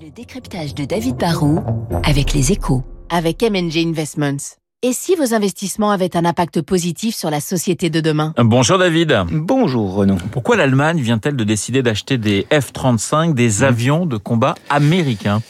Le décryptage de David Barrault avec les échos. Avec MNG Investments. Et si vos investissements avaient un impact positif sur la société de demain Bonjour David. Bonjour Renaud. Pourquoi l'Allemagne vient-elle de décider d'acheter des F-35, des Mmh. avions de combat américains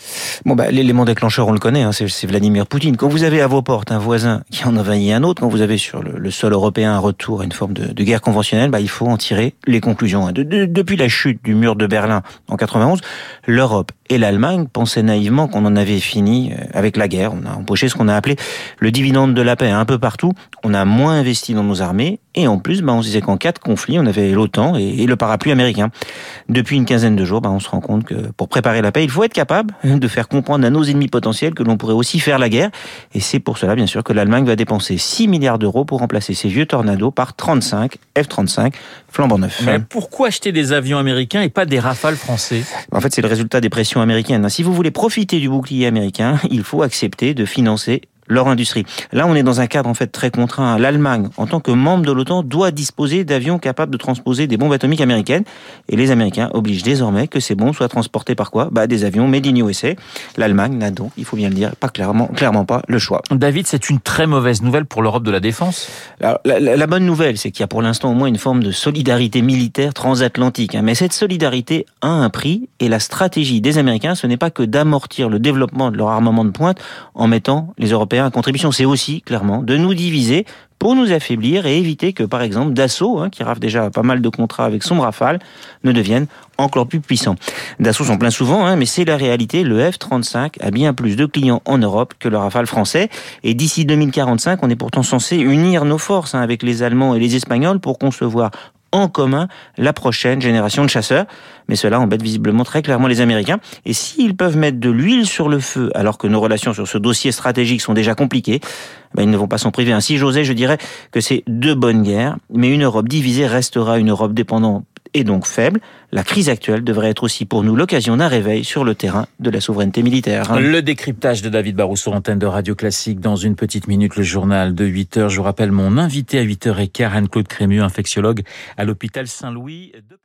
Bon bah l'élément déclencheur on le connaît, hein, c'est Vladimir Poutine. Quand vous avez à vos portes un voisin qui en envahit un autre, quand vous avez sur le, le sol européen un retour à une forme de, de guerre conventionnelle, bah, il faut en tirer les conclusions. hein. De- de- depuis la chute du mur de Berlin en 91, l'Europe et l'Allemagne pensaient naïvement qu'on en avait fini euh, avec la guerre. On a empoché ce qu'on a appelé le dividende de la paix un peu partout. On a moins investi dans nos armées et en plus, bah, on se disait qu'en cas de conflit, on avait l'OTAN et, et le parapluie américain. Depuis une quinzaine de jours, bah, on se rend compte que pour préparer la paix, il faut être capable de faire comprendre à nos ennemis potentiels que l'on pourrait aussi faire la guerre. Et c'est pour cela, bien sûr, que l'Allemagne va dépenser 6 milliards d'euros pour remplacer ses vieux tornados par 35 F-35 flambant neufs. Mais pourquoi acheter des avions américains et pas des rafales français? En fait, c'est le résultat des pressions américaines. Si vous voulez profiter du bouclier américain, il faut accepter de financer leur industrie. Là, on est dans un cadre en fait très contraint. L'Allemagne, en tant que membre de l'OTAN, doit disposer d'avions capables de transposer des bombes atomiques américaines. Et les Américains obligent désormais que ces bombes soient transportées par quoi? Bah, des avions made in USA. L'Allemagne n'a donc, il faut bien le dire, pas clairement, clairement pas le choix. David, c'est une très mauvaise nouvelle pour l'Europe de la défense. Alors, la, la- la bonne nouvelle, c'est qu'il y a pour l'instant au moins une forme de solidarité militaire transatlantique. hein. Mais cette solidarité a un prix, et la stratégie des Américains, ce n'est pas que d'amortir le développement de leur armement de pointe en mettant les Européens à contribution. C'est aussi, clairement, de nous diviser pour nous affaiblir et éviter que, par exemple, Dassault, hein, qui rafle déjà pas mal de contrats avec son Rafale, ne devienne encore plus puissant. Dassault s'en plaint souvent, hein, mais c'est la réalité. Le F-35 a bien plus de clients en Europe que le Rafale français. Et d'ici 2045, on est pourtant censé unir nos forces hein, avec les Allemands et les Espagnols pour concevoir en commun la prochaine génération de chasseurs. Mais cela embête visiblement très clairement les Américains. Et s'ils peuvent mettre de l'huile sur le feu alors que nos relations sur ce dossier stratégique sont déjà compliquées, ben, ils ne vont pas s'en priver. Ainsi, j'osais, je dirais que c'est deux bonnes guerres, mais une Europe divisée restera une Europe dépendante et donc faible. La crise actuelle devrait être aussi pour nous l'occasion d'un réveil sur le terrain de la souveraineté militaire. Le décryptage de David Barrou sur antenne de Radio Classique. Dans une petite minute, le journal de 8 heures. Je vous rappelle mon invité à 8h15, Anne-Claude Crémieux, infectiologue à l'hôpital Saint-Louis de Paris.